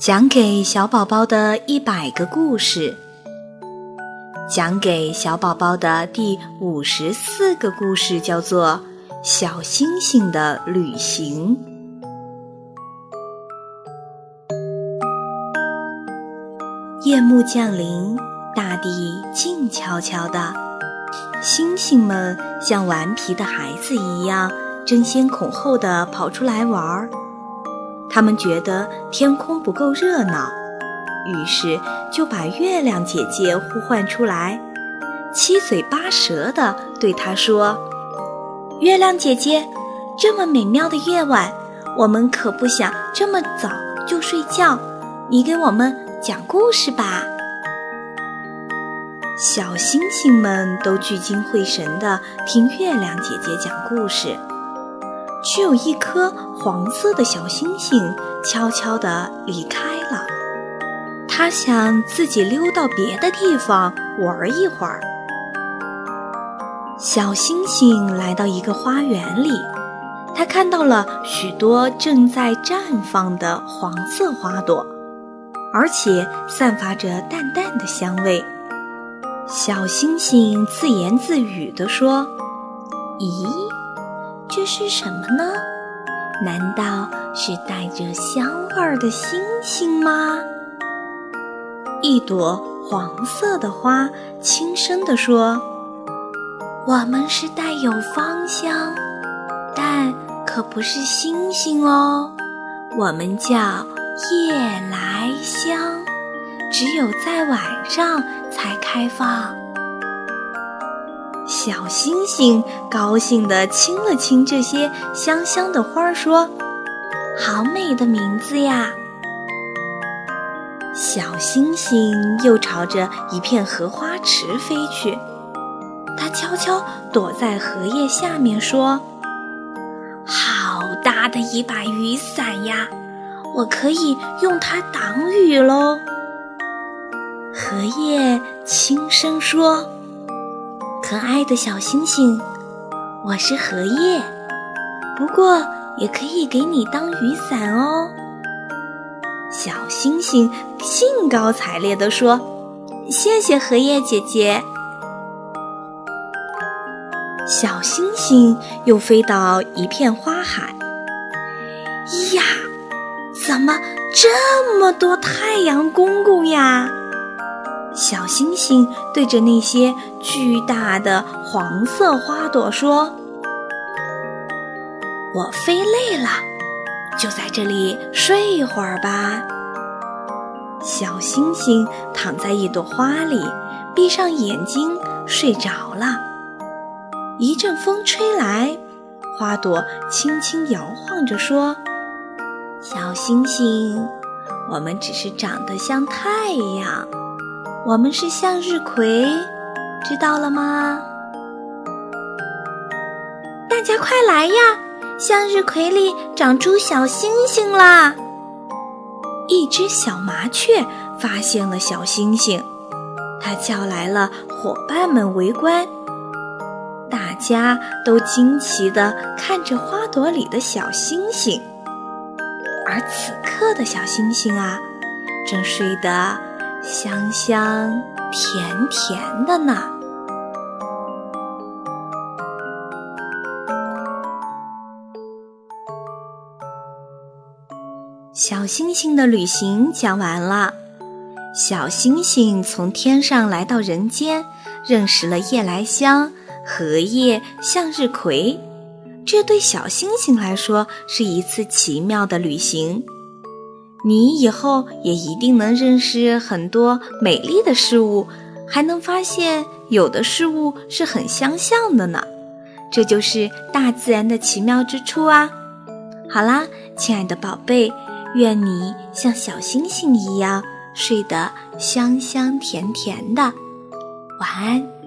讲给小宝宝的一百个故事，讲给小宝宝的第五十四个故事叫做《小星星的旅行》。夜幕降临，大地静悄悄的，星星们像顽皮的孩子一样，争先恐后的跑出来玩儿。他们觉得天空不够热闹，于是就把月亮姐姐呼唤出来，七嘴八舌地对她说：“月亮姐姐，这么美妙的夜晚，我们可不想这么早就睡觉，你给我们讲故事吧。”小星星们都聚精会神地听月亮姐姐讲故事。只有一颗黄色的小星星悄悄地离开了，它想自己溜到别的地方玩一会儿。小星星来到一个花园里，它看到了许多正在绽放的黄色花朵，而且散发着淡淡的香味。小星星自言自语地说：“咦？”这是什么呢？难道是带着香味儿的星星吗？一朵黄色的花轻声地说：“我们是带有芳香，但可不是星星哦。我们叫夜来香，只有在晚上才开放。”小星星高兴地亲了亲这些香香的花，说：“好美的名字呀！”小星星又朝着一片荷花池飞去，它悄悄躲在荷叶下面，说：“好大的一把雨伞呀，我可以用它挡雨喽。”荷叶轻声说。可爱的小星星，我是荷叶，不过也可以给你当雨伞哦。小星星兴高采烈地说：“谢谢荷叶姐姐。”小星星又飞到一片花海，呀，怎么这么多太阳公公呀？小星星对着那些巨大的黄色花朵说：“我飞累了，就在这里睡一会儿吧。”小星星躺在一朵花里，闭上眼睛睡着了。一阵风吹来，花朵轻轻摇晃着说：“小星星，我们只是长得像太阳。”我们是向日葵，知道了吗？大家快来呀！向日葵里长出小星星啦！一只小麻雀发现了小星星，它叫来了伙伴们围观。大家都惊奇地看着花朵里的小星星，而此刻的小星星啊，正睡得。香香甜甜的呢。小星星的旅行讲完了。小星星从天上来到人间，认识了夜来香、荷叶、向日葵。这对小星星来说是一次奇妙的旅行。你以后也一定能认识很多美丽的事物，还能发现有的事物是很相像的呢。这就是大自然的奇妙之处啊！好啦，亲爱的宝贝，愿你像小星星一样睡得香香甜甜的，晚安。